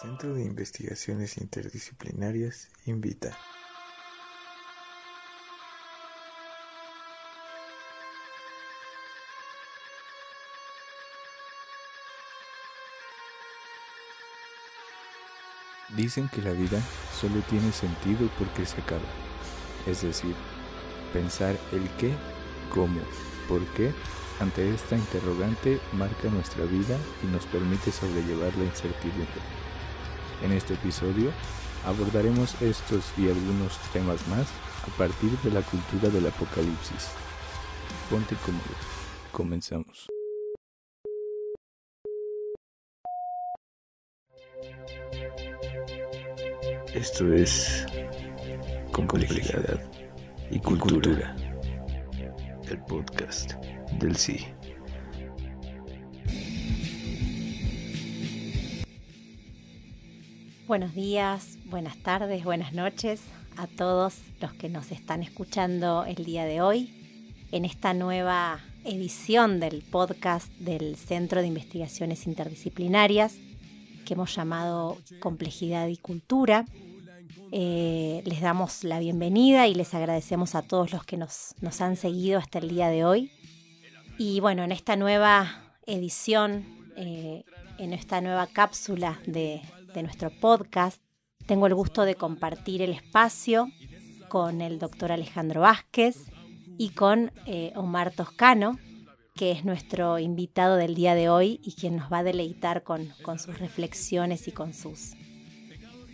Centro de Investigaciones Interdisciplinarias invita. Dicen que la vida solo tiene sentido porque se acaba. Es decir, pensar el qué, cómo, por qué ante esta interrogante marca nuestra vida y nos permite sobrellevar la incertidumbre. En este episodio abordaremos estos y algunos temas más a partir de la cultura del apocalipsis. Ponte cómodo. Comenzamos. Esto es complejidad y cultura. El podcast del sí. Buenos días, buenas tardes, buenas noches a todos los que nos están escuchando el día de hoy en esta nueva edición del podcast del Centro de Investigaciones Interdisciplinarias que hemos llamado Complejidad y Cultura. Eh, les damos la bienvenida y les agradecemos a todos los que nos, nos han seguido hasta el día de hoy. Y bueno, en esta nueva edición, eh, en esta nueva cápsula de, nuestro podcast, tengo el gusto de compartir el espacio con el doctor Alejandro Vázquez y con eh, Omar Toscano, que es nuestro invitado del día de hoy y quien nos va a deleitar con, sus reflexiones y con sus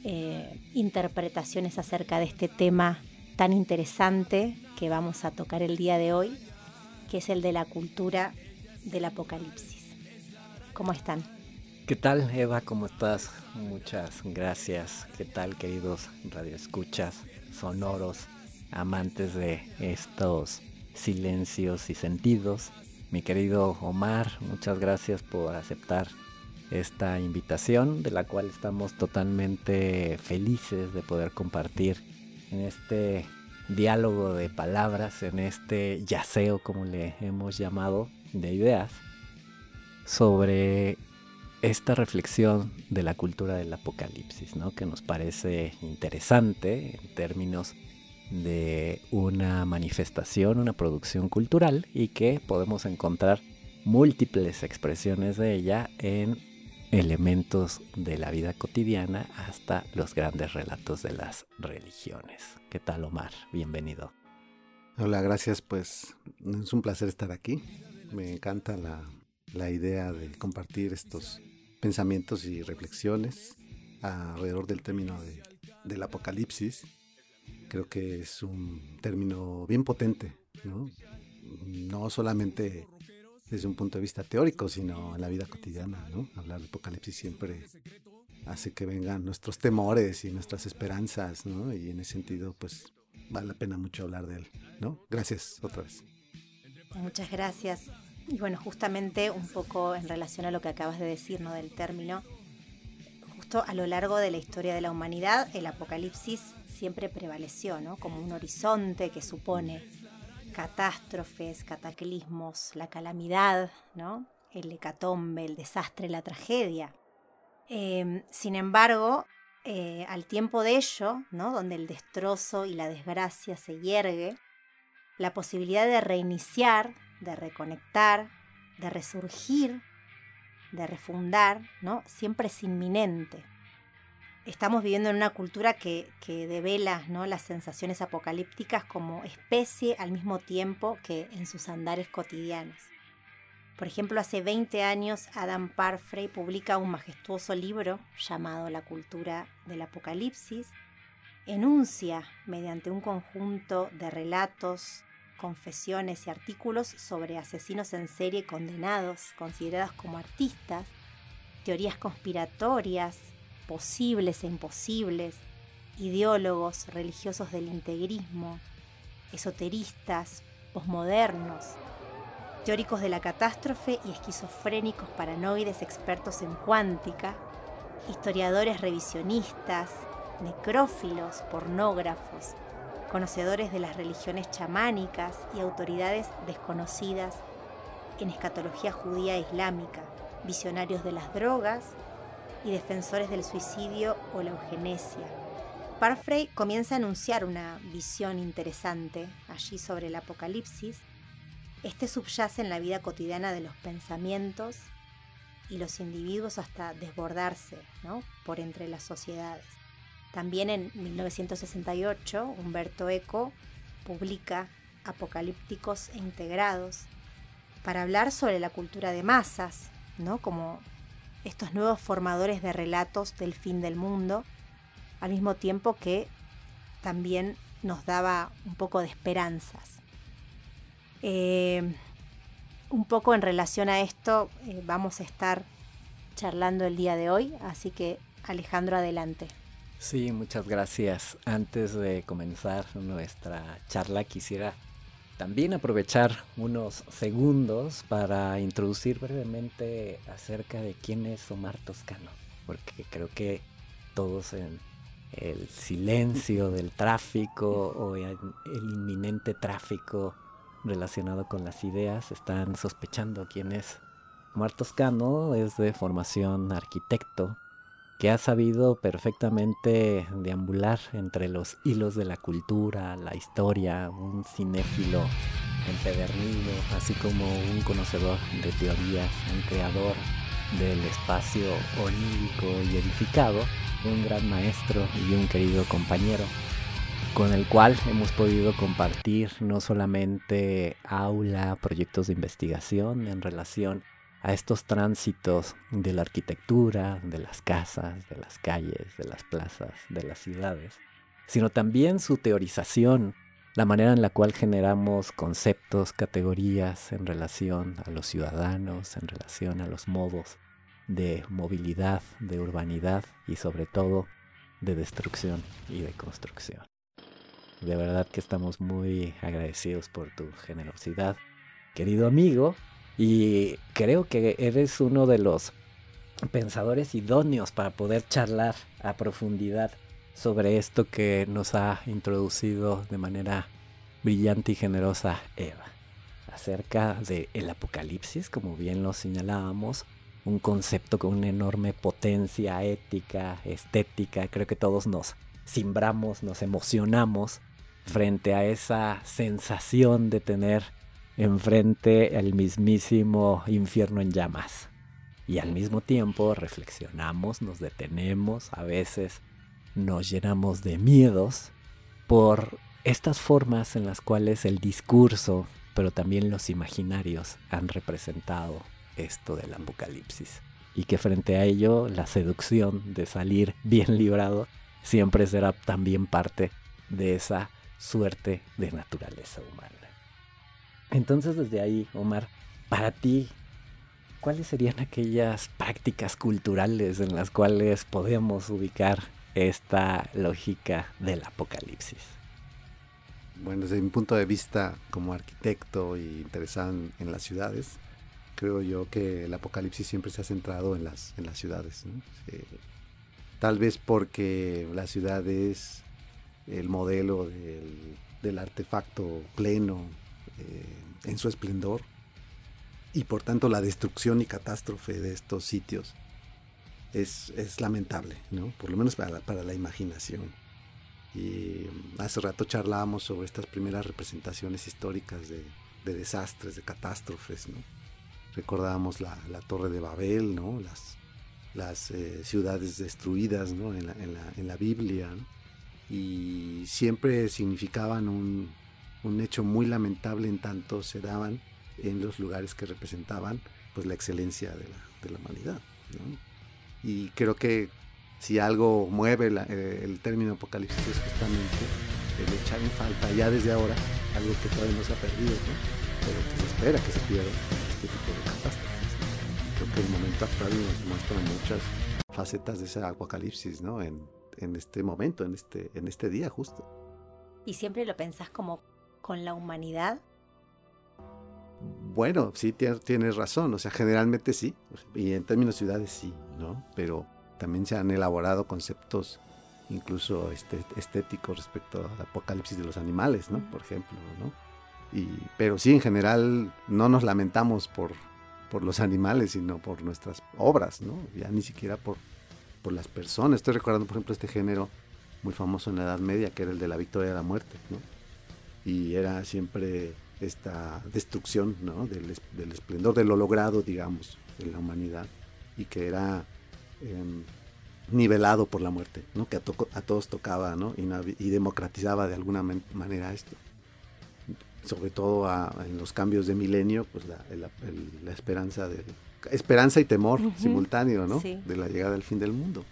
eh, interpretaciones acerca de este tema tan interesante que vamos a tocar el día de hoy que es el de la cultura del apocalipsis. ¿Cómo están? ¿Qué tal, Eva? ¿Cómo estás? Muchas gracias. ¿Qué tal, queridos radioescuchas sonoros, amantes de estos silencios y sentidos? Mi querido Omar, muchas gracias por aceptar esta invitación, de la cual estamos totalmente felices de poder compartir en este diálogo de palabras, en este yaceo, como le hemos llamado, de ideas, sobre esta reflexión de la cultura del apocalipsis, ¿no? que nos parece interesante en términos de una manifestación, una producción cultural y que podemos encontrar múltiples expresiones de ella en elementos de la vida cotidiana hasta los grandes relatos de las religiones. ¿Qué tal Omar? Bienvenido. Hola, gracias. Pues es un placer estar aquí. Me encanta la, idea de compartir estos pensamientos y reflexiones alrededor del término del apocalipsis. Creo que es un término bien potente, ¿no? No solamente desde un punto de vista teórico, sino en la vida cotidiana, ¿no? Hablar de Apocalipsis siempre hace que vengan nuestros temores y nuestras esperanzas, ¿no? Y en ese sentido, pues vale la pena mucho hablar de él, ¿no? Gracias otra vez. Muchas gracias. Y bueno, justamente un poco en relación a lo que acabas de decir, ¿no? Del término, justo a lo largo de la historia de la humanidad, el apocalipsis siempre prevaleció, ¿no? Como un horizonte que supone catástrofes, cataclismos, la calamidad, ¿no? el hecatombe, el desastre, la tragedia. Em, sin embargo, eh, al tiempo de ello, ¿no? donde el destrozo y la desgracia se yergue, la posibilidad de reiniciar, de reconectar, de resurgir, de refundar, ¿no? siempre es inminente estamos viviendo en una cultura que, devela ¿no? las sensaciones apocalípticas como especie al mismo tiempo que en sus andares cotidianos. Por ejemplo, hace 20 años Adam Parfrey publica un majestuoso libro llamado La cultura del apocalipsis. Enuncia, mediante un conjunto de relatos, confesiones y artículos sobre asesinos en serie condenados, considerados como artistas, teorías conspiratorias, posibles e imposibles, ideólogos religiosos del integrismo, esoteristas, posmodernos, teóricos de la catástrofe y esquizofrénicos paranoides expertos en cuántica, historiadores revisionistas, necrófilos, pornógrafos, conocedores de las religiones chamánicas y autoridades desconocidas en escatología judía e islámica, visionarios de las drogas y defensores del suicidio o la eugenesia. Parfrey comienza a anunciar una visión interesante allí sobre el apocalipsis. Este subyace en la vida cotidiana de los pensamientos y los individuos hasta desbordarse por entre las sociedades. También en 1968, Humberto Eco publica Apocalípticos e Integrados para hablar sobre la cultura de masas, ¿no? como estos nuevos formadores de relatos del fin del mundo, al mismo tiempo que también nos daba un poco de esperanzas. Eh, un poco en relación a esto eh, vamos a estar charlando el día de hoy, así que Alejandro, adelante. Sí, muchas gracias. Antes de comenzar nuestra charla quisiera también aprovechar unos segundos para introducir brevemente acerca de quién es Omar Toscano, porque creo que todos en el silencio del tráfico o el inminente tráfico relacionado con las ideas están sospechando quién es. Omar Toscano es de formación arquitecto que ha sabido perfectamente deambular entre los hilos de la cultura, la historia, un cinéfilo empedernido, así como un conocedor de teorías, un creador del espacio onírico y edificado, un gran maestro y un querido compañero con el cual hemos podido compartir no solamente aula, proyectos de investigación en relación a estos tránsitos de la arquitectura, de las casas, de las calles, de las plazas, de las ciudades, sino también su teorización, la manera en la cual generamos conceptos, categorías en relación a los ciudadanos, en relación a los modos de movilidad, de urbanidad y sobre todo de destrucción y de construcción. De verdad que estamos muy agradecidos por tu generosidad, querido amigo, y creo que eres uno de los pensadores idóneos para poder charlar a profundidad sobre esto que nos ha introducido de manera brillante y generosa Eva, acerca del el apocalipsis, como bien lo señalábamos, un concepto con una enorme potencia ética, estética, creo que todos nos simbramos, nos emocionamos frente a esa sensación de tener enfrente al mismísimo infierno en llamas. Y al mismo tiempo reflexionamos, nos detenemos, a veces nos llenamos de miedos por estas formas en las cuales el discurso, pero también los imaginarios han representado esto del apocalipsis. Y que frente a ello la seducción de salir bien librado siempre será también parte de esa suerte de naturaleza humana. Entonces desde ahí, Omar, para ti, ¿cuáles serían aquellas prácticas culturales en las cuales podemos ubicar esta lógica del apocalipsis? Bueno, desde mi punto de vista como arquitecto y interesado en, las ciudades, creo yo que el apocalipsis siempre se ha centrado en las, en las ciudades. tal vez porque la ciudad es el modelo del, del artefacto pleno, eh, en su esplendor y por tanto la destrucción y catástrofe de estos sitios es, lamentable, ¿no? por lo menos para, para la imaginación. Y hace rato charlábamos sobre estas primeras representaciones históricas de, desastres, de catástrofes. ¿no? Recordábamos la, Torre de Babel, ¿no? las, las eh, ciudades destruidas ¿no? en, la, en, la, en, la, Biblia. Y siempre significaban un, un hecho muy lamentable en tanto se daban en los lugares que representaban pues la excelencia de la, de la humanidad. Y creo que si algo mueve eh, el término apocalipsis es justamente el echar en falta ya desde ahora algo que todavía no se ha perdido, pero que se espera que se pierda este tipo de catástrofes. Creo que el momento actual nos muestra muchas facetas de ese apocalipsis ¿no? en, en este momento, en este, en este día justo. Y siempre lo pensás como con la humanidad? Bueno, sí tienes razón, o sea, generalmente sí, y en términos de ciudades sí, ¿no? Pero también se han elaborado conceptos incluso este, estéticos respecto al apocalipsis de los animales, ¿no? Por ejemplo, ¿no? Y, pero sí, en general, no nos lamentamos por, por los animales, sino por nuestras obras, ¿no? Ya ni siquiera por, por las personas. Estoy recordando, por ejemplo, este género muy famoso en la Edad Media, que era el de la victoria de la muerte, ¿no? Y era siempre esta destrucción, ¿no? Del, esplendor, de lo logrado, digamos, en la humanidad, y que era em, nivelado por la muerte, ¿no? Que a, todos tocaba, ¿no? Y, democratizaba de alguna manera esto. Sobre todo en los cambios de milenio, pues la, esperanza de esperanza y temor simultáneo, ¿no? De la llegada del fin del mundo.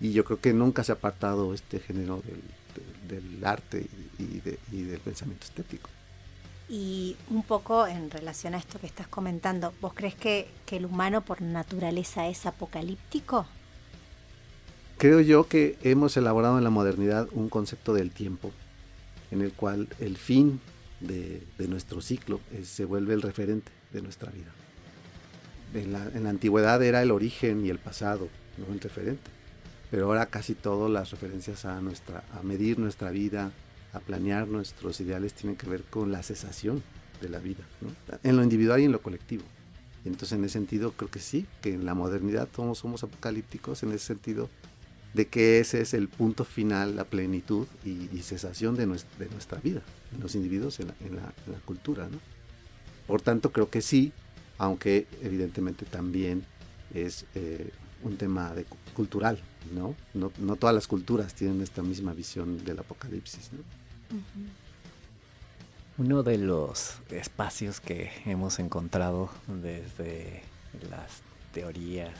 Y yo creo que nunca se ha apartado este género del, arte y, del pensamiento estético. Y un poco en relación a esto que estás comentando, ¿vos crees que, que, el humano por naturaleza es apocalíptico? Creo yo que hemos elaborado en la modernidad un concepto del tiempo, en el cual el fin de, nuestro ciclo se vuelve el referente de nuestra vida. En la, en la, antigüedad era el origen y el pasado, no el referente pero ahora casi todas las referencias a, nuestra, a medir nuestra vida, a planear nuestros ideales tienen que ver con la cesación de la vida, en lo individual y en lo colectivo. Entonces en ese sentido creo que sí, que en la modernidad todos somos apocalípticos en ese sentido de que ese es el punto final, la plenitud y, cesación de nuestra, de nuestra, vida, en los individuos, en la, en la, cultura. Por tanto creo que sí, aunque evidentemente también es eh, un tema de, cultural, ¿no? ¿no? ¿no? todas las culturas tienen esta misma visión del apocalipsis, Uno de los espacios que hemos encontrado desde las teorías,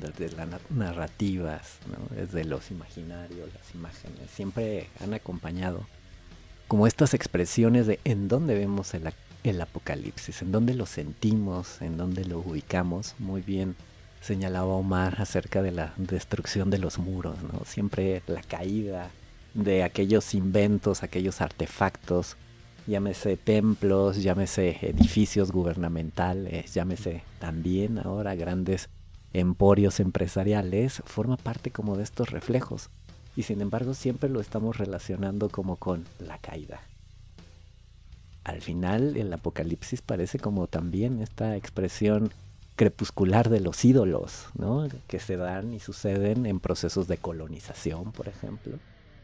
desde las narrativas, desde los imaginarios, las imágenes, siempre han acompañado como estas expresiones de en dónde vemos el, el apocalipsis, en dónde lo sentimos, en dónde lo ubicamos, muy bien señalaba Omar acerca de la destrucción de los muros, ¿no? Siempre la caída de aquellos inventos, aquellos artefactos, llámese templos, llámese edificios gubernamentales, llámese también ahora grandes emporios empresariales, forma parte como de estos reflejos. Y sin embargo siempre lo estamos relacionando como con la caída. Al final el apocalipsis parece como también esta expresión crepuscular de los ídolos, ¿no? que se dan y suceden en procesos de colonización, por ejemplo,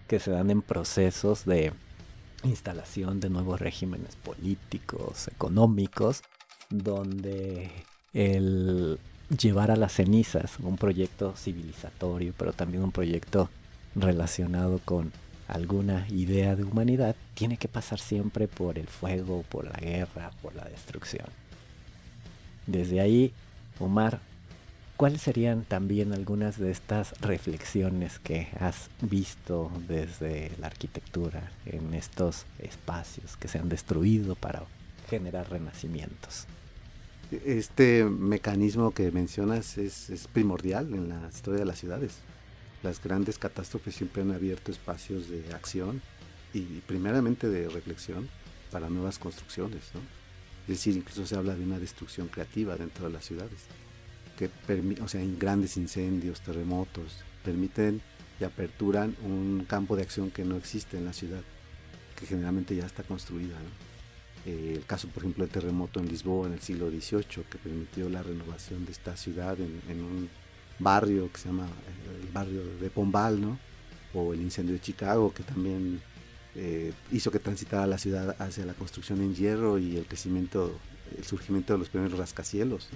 que se dan en procesos de instalación de nuevos regímenes políticos, económicos, donde el llevar a las cenizas un proyecto civilizatorio, pero también un proyecto relacionado con alguna idea de humanidad, tiene que pasar siempre por el fuego, por la guerra, por la destrucción. Desde ahí Omar, ¿cuáles serían también algunas de estas reflexiones que has visto desde la arquitectura en estos espacios que se han destruido para generar renacimientos? Este mecanismo que mencionas es, primordial en la historia de las ciudades. Las grandes catástrofes siempre han abierto espacios de acción y primeramente de reflexión para nuevas construcciones. ¿no? Es decir, incluso se habla de una destrucción creativa dentro de las ciudades, que o sea, grandes incendios, terremotos, permiten y aperturan un campo de acción que no existe en la ciudad, que generalmente ya está construida. Eh, el caso, por ejemplo, del terremoto en Lisboa en el siglo XVIII, que permitió la renovación de esta ciudad en, un barrio que se llama eh, el barrio de Pombal, ¿no? o el incendio de Chicago, que también eh, hizo que transitara la ciudad hacia la construcción en hierro y el crecimiento, el surgimiento de los primeros rascacielos.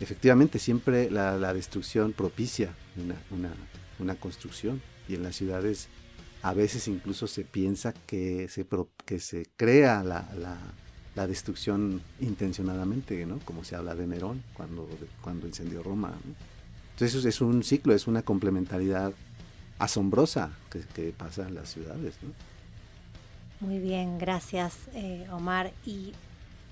Efectivamente, siempre la, destrucción propicia una, construcción y en las ciudades a veces incluso se piensa que se, que se crea la, destrucción intencionadamente, ¿no? como se habla de Nerón cuando, cuando incendió Roma. Entonces es un ciclo, es una complementariedad asombrosa que, que pasa en las ciudades. ¿no? Muy bien, gracias eh, Omar. Y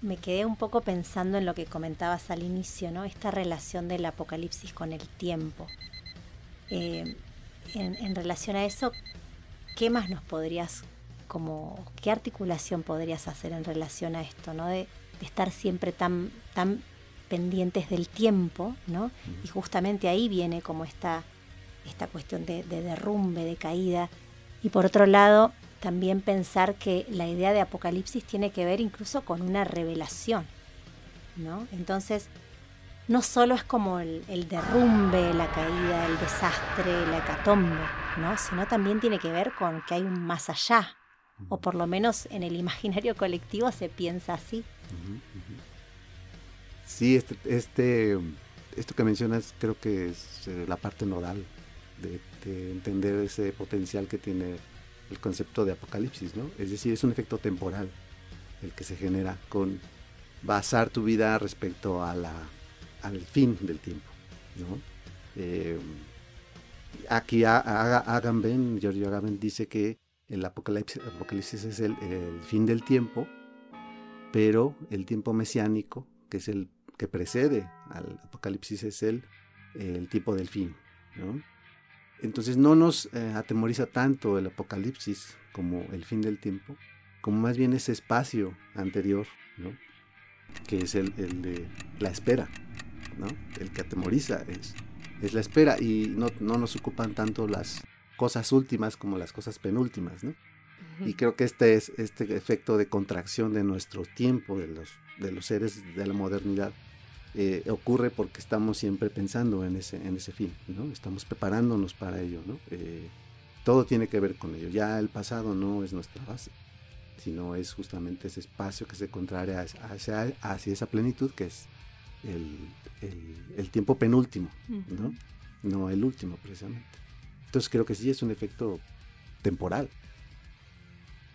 me quedé un poco pensando en lo que comentabas al inicio, ¿no? Esta relación del apocalipsis con el tiempo. Eh, en, relación a eso, ¿qué más nos podrías, como, qué articulación podrías hacer en relación a esto, ¿no? De, estar siempre tan, tan pendientes del tiempo, ¿no? Y justamente ahí viene como esta, esta cuestión de derrumbe, de caída. Y por otro lado, también pensar que la idea de Apocalipsis tiene que ver incluso con una revelación, ¿no? Entonces, no solo es como el, derrumbe, la caída, el desastre, la hecatombe, ¿no? sino también tiene que ver con que hay un más allá, o por lo menos en el imaginario colectivo se piensa así. Sí, este, este, esto que mencionas creo que es eh, la parte nodal de, entender ese potencial que tiene el concepto de apocalipsis, ¿no? Es decir, es un efecto temporal el que se genera con basar tu vida respecto a la, al fin del tiempo, ¿no? Eh, aquí Agamben, Giorgio Agamben dice que el apocalipsis, es el, el, fin del tiempo, pero el tiempo mesiánico, que es el que precede al apocalipsis, es el, el tiempo del fin. ¿no? Entonces no nos eh, atemoriza tanto el apocalipsis como el fin del tiempo, como más bien ese espacio anterior, ¿no? que es el, el de la espera, ¿no? el que atemoriza es, es la espera y no, no nos ocupan tanto las cosas últimas como las cosas penúltimas, ¿no? Y creo que este es este efecto de contracción de nuestro tiempo, de los, de los seres de la modernidad, eh, ocurre porque estamos siempre pensando en ese, en ese fin, ¿no? Estamos preparándonos para ello, ¿no? Eh, todo tiene que ver con ello. Ya el pasado no es nuestra base, sino es justamente ese espacio que se contraria hacia, hacia esa plenitud que es el, el, tiempo penúltimo, ¿no? No el último, precisamente. Entonces creo que sí es un efecto temporal.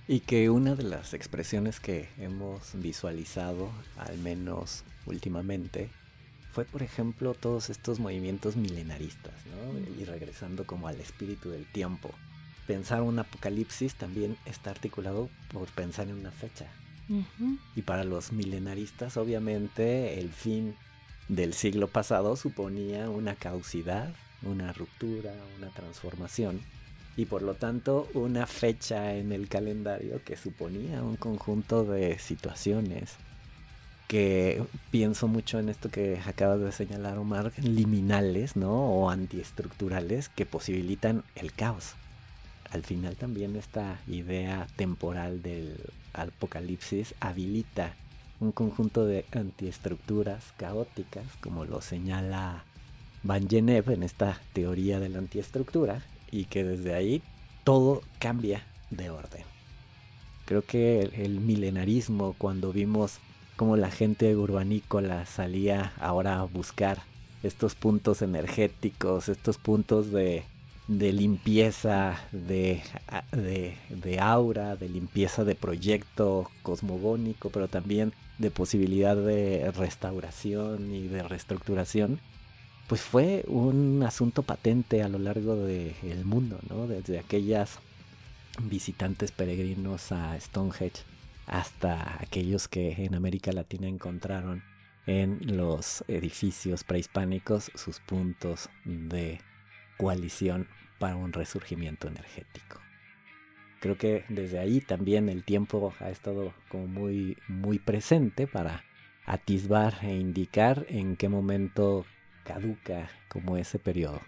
Y que una de las expresiones que hemos visualizado, al menos últimamente, fue por ejemplo todos estos movimientos milenaristas, ¿no? Y regresando como al espíritu del tiempo. Pensar un apocalipsis también está articulado por pensar en una fecha. Y para los milenaristas, obviamente, el fin del siglo pasado suponía una causidad, una ruptura, una transformación y por lo tanto una fecha en el calendario que suponía un conjunto de situaciones que pienso mucho en esto que acabas de señalar Omar, liminales, ¿no? O antiestructurales que posibilitan el caos. Al final también esta idea temporal del apocalipsis habilita un conjunto de antiestructuras caóticas, como lo señala Van Genev en esta teoría de la antiestructura, y que desde ahí todo cambia de orden. Creo que el, milenarismo, cuando vimos cómo la gente urbanícola salía ahora a buscar estos puntos energéticos, estos puntos de, limpieza de, de, aura, de limpieza de proyecto cosmogónico, pero también de posibilidad de restauración y de reestructuración, pues fue un asunto patente a lo largo del mundo, ¿no? Desde aquellas visitantes peregrinos a Stonehenge hasta aquellos que en América Latina encontraron en los edificios prehispánicos sus puntos de coalición para un resurgimiento energético. Creo que desde ahí también el tiempo ha estado como muy muy presente para atisbar e indicar en qué momento caduca como ese periodo.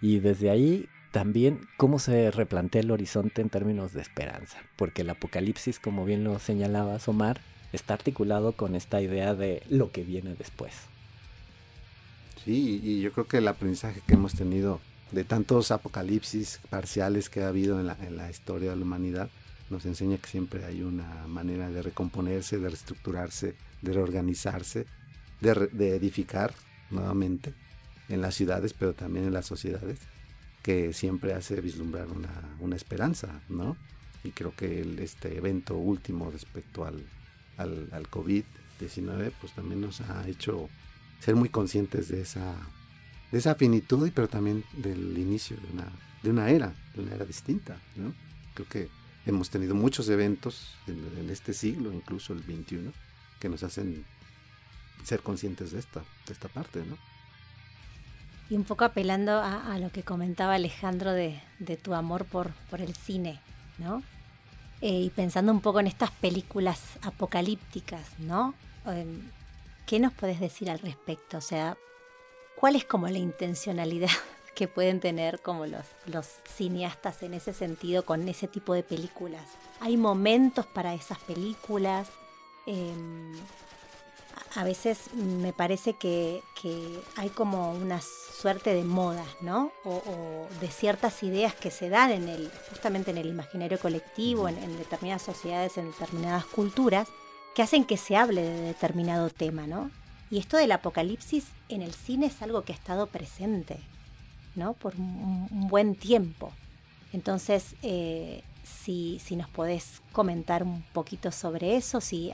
Y desde ahí también cómo se replantea el horizonte en términos de esperanza, porque el apocalipsis, como bien lo señalaba Omar, está articulado con esta idea de lo que viene después. Sí, y yo creo que el aprendizaje que hemos tenido de tantos apocalipsis parciales que ha habido en la, en la historia de la humanidad nos enseña que siempre hay una manera de recomponerse, de reestructurarse, de reorganizarse, de, de edificar nuevamente en las ciudades, pero también en las sociedades, que siempre hace vislumbrar una, una esperanza, ¿no? Y creo que este evento último respecto al, al, al COVID-19, pues también nos ha hecho ser muy conscientes de esa, de esa finitud, pero también del inicio de una, de una era, de una era distinta, ¿no? Creo que hemos tenido muchos eventos en, en este siglo, incluso el 21, que nos hacen ser conscientes de esta, de esta parte, ¿no? Y un poco apelando a, lo que comentaba Alejandro de, tu amor por, por el cine, ¿no? Eh, y pensando un poco en estas películas apocalípticas, ¿no? Em, ¿Qué nos puedes decir al respecto? O sea, ¿cuál es como la intencionalidad que pueden tener como los, los cineastas en ese sentido con ese tipo de películas? ¿Hay momentos para esas películas? Eh, a veces me parece que, hay como una suerte de moda, ¿no? O, de ciertas ideas que se dan en el, justamente en el imaginario colectivo, en, en, determinadas sociedades, en determinadas culturas, que hacen que se hable de determinado tema, ¿no? Y esto del apocalipsis en el cine es algo que ha estado presente, ¿no? Por un, buen tiempo. Entonces, eh, si, si, nos podés comentar un poquito sobre eso, si,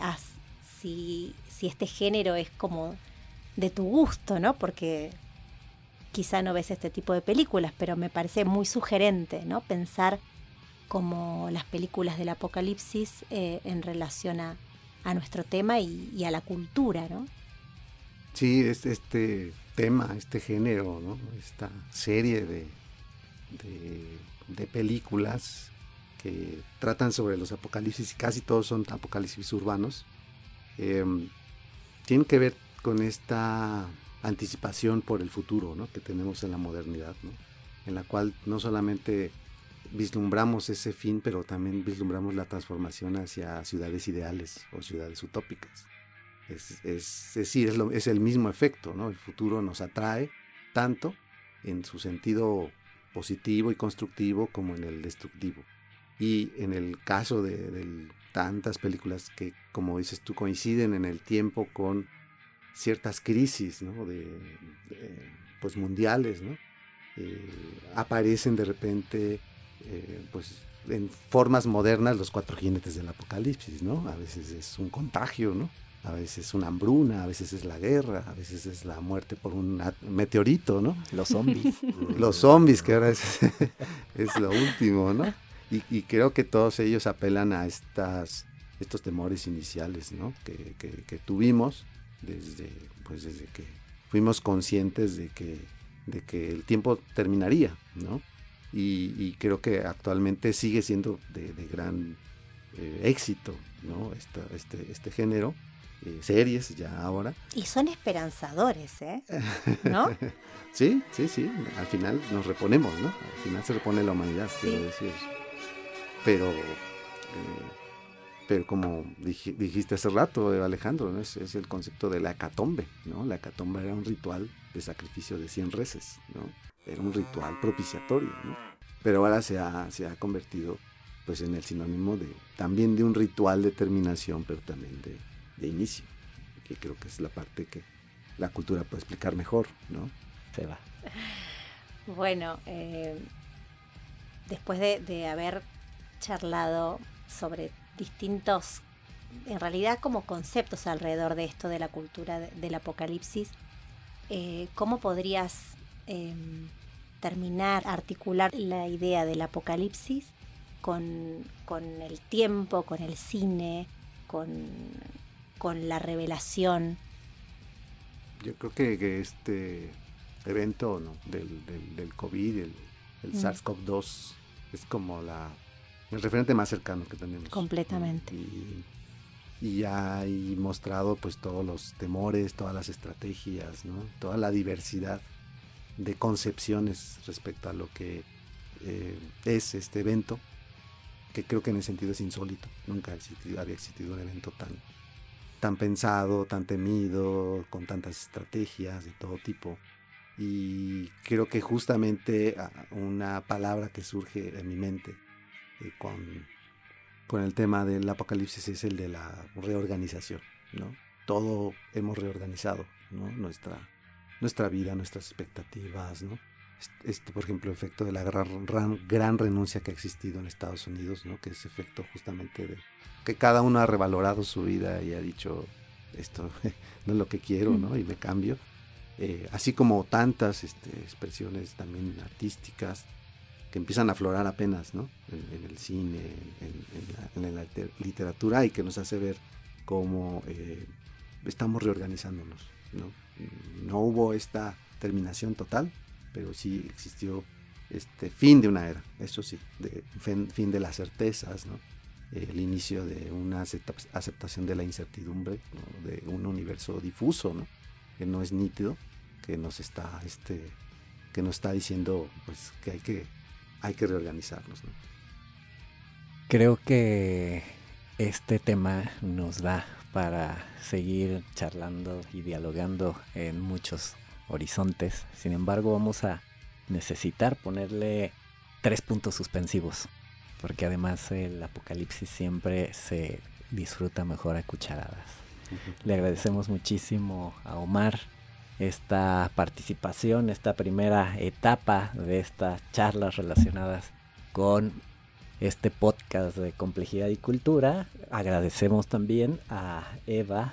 si, si este género es como de tu gusto, ¿no? Porque quizá no ves este tipo de películas, pero me parece muy sugerente, ¿no? Pensar como las películas del apocalipsis eh, en relación a, a nuestro tema y, a la cultura, ¿no? Sí, este tema, este género, esta serie de, de, películas que tratan sobre los apocalipsis y casi todos son apocalipsis urbanos, eh, tienen que ver con esta anticipación por el futuro ¿no? que tenemos en la modernidad, ¿no? en la cual no solamente vislumbramos ese fin, pero también vislumbramos la transformación hacia ciudades ideales o ciudades utópicas. Es, decir, es, el mismo efecto, ¿no? El futuro nos atrae tanto en su sentido positivo y constructivo como en el destructivo. Y en el caso de, tantas películas que, como dices tú, coinciden en el tiempo con ciertas crisis, ¿no? De, pues mundiales, ¿no? Eh, aparecen de repente, eh, pues en formas modernas los cuatro jinetes del apocalipsis, ¿no? A veces es un contagio, ¿no? a veces es una hambruna, a veces es la guerra, a veces es la muerte por un meteorito, ¿no? Los zombies. Los zombies, que ahora es, lo último, ¿no? Y, creo que todos ellos apelan a estas, estos temores iniciales, ¿no? Que, tuvimos desde, pues desde que fuimos conscientes de que, de que el tiempo terminaría, ¿no? Y, creo que actualmente sigue siendo de, gran eh, éxito, ¿no? este, este género eh, series ya ahora. Y son esperanzadores, ¿eh? ¿No? sí, sí, sí. Al final nos reponemos, ¿no? Al final se repone la humanidad, quiero decir. Pero, eh, pero como dijiste hace rato, Alejandro, ¿no? es, el concepto de la hecatombe, ¿no? La hecatombe era un ritual de sacrificio de 100 reses, ¿no? Era un ritual propiciatorio, ¿no? Pero ahora se ha, se ha convertido pues en el sinónimo de también de un ritual de terminación, pero también de de inicio, que creo que es la parte que la cultura puede explicar mejor, ¿no? Se va. Bueno, eh, después de, haber charlado sobre distintos, en realidad como conceptos alrededor de esto de la cultura del apocalipsis, eh, ¿cómo podrías em, terminar, articular la idea del apocalipsis con, con el tiempo, con el cine, con con la revelación. Yo creo que, este evento del, del, COVID, el, el mm. SARS-CoV-2, es como la, el referente más cercano que tenemos. Completamente. Y, y ha mostrado pues todos los temores, todas las estrategias, ¿no? toda la diversidad de concepciones respecto a lo que eh, es este evento, que creo que en ese sentido es insólito. Nunca había existido un evento tan, tan pensado, tan temido, con tantas estrategias de todo tipo. Y creo que justamente ah, una palabra que surge en mi mente eh, con, con el tema del apocalipsis es el de la reorganización. ¿no? Todo hemos reorganizado ¿no? nuestra, nuestra vida, nuestras expectativas. ¿no? Este, por ejemplo, el efecto de la gran, gran, renuncia que ha existido en Estados Unidos, ¿no? que es efecto justamente de que cada uno ha revalorado su vida y ha dicho, esto no es lo que quiero, ¿no? Y me cambio. Eh, así como tantas este, expresiones también artísticas que empiezan a aflorar apenas, ¿no? En, el cine, en, la, literatura y que nos hace ver cómo eh, estamos reorganizándonos, ¿no? No hubo esta terminación total, pero sí existió este fin de una era, eso sí, de, fin de las certezas, ¿no? el inicio de una aceptación de la incertidumbre, de un universo difuso, ¿no? que no es nítido, que nos está, este, que nos está diciendo pues, que, hay que hay que reorganizarnos. Creo que este tema nos da para seguir charlando y dialogando en muchos horizontes. Sin embargo, vamos a necesitar ponerle tres puntos suspensivos, porque además el apocalipsis siempre se disfruta mejor a cucharadas. Le agradecemos muchísimo a Omar esta participación, esta primera etapa de estas charlas relacionadas con este podcast de complejidad y cultura. Agradecemos también a Eva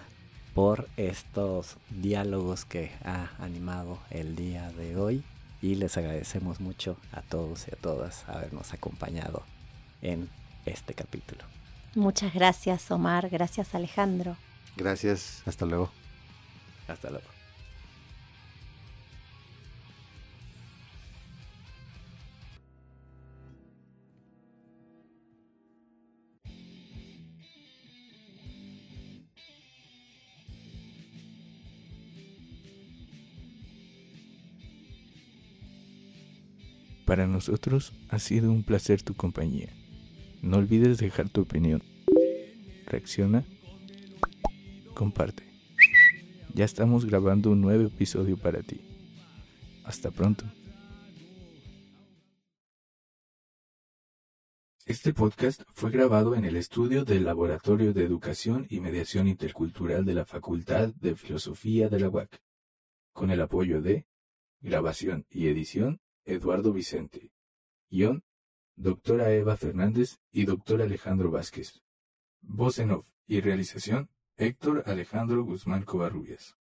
por estos diálogos que ha animado el día de hoy y les agradecemos mucho a todos y a todas habernos acompañado en este capítulo. Muchas gracias Omar, gracias Alejandro. Gracias, hasta luego. Hasta luego. Para nosotros ha sido un placer tu compañía. No olvides dejar tu opinión. Reacciona. Comparte. Ya estamos grabando un nuevo episodio para ti. Hasta pronto. Este podcast fue grabado en el estudio del Laboratorio de Educación y Mediación Intercultural de la Facultad de Filosofía de la UAC, con el apoyo de grabación y edición Eduardo Vicente. Guión, doctora Eva Fernández y doctor Alejandro Vázquez. Voz en off y realización, Héctor Alejandro Guzmán Covarrubias.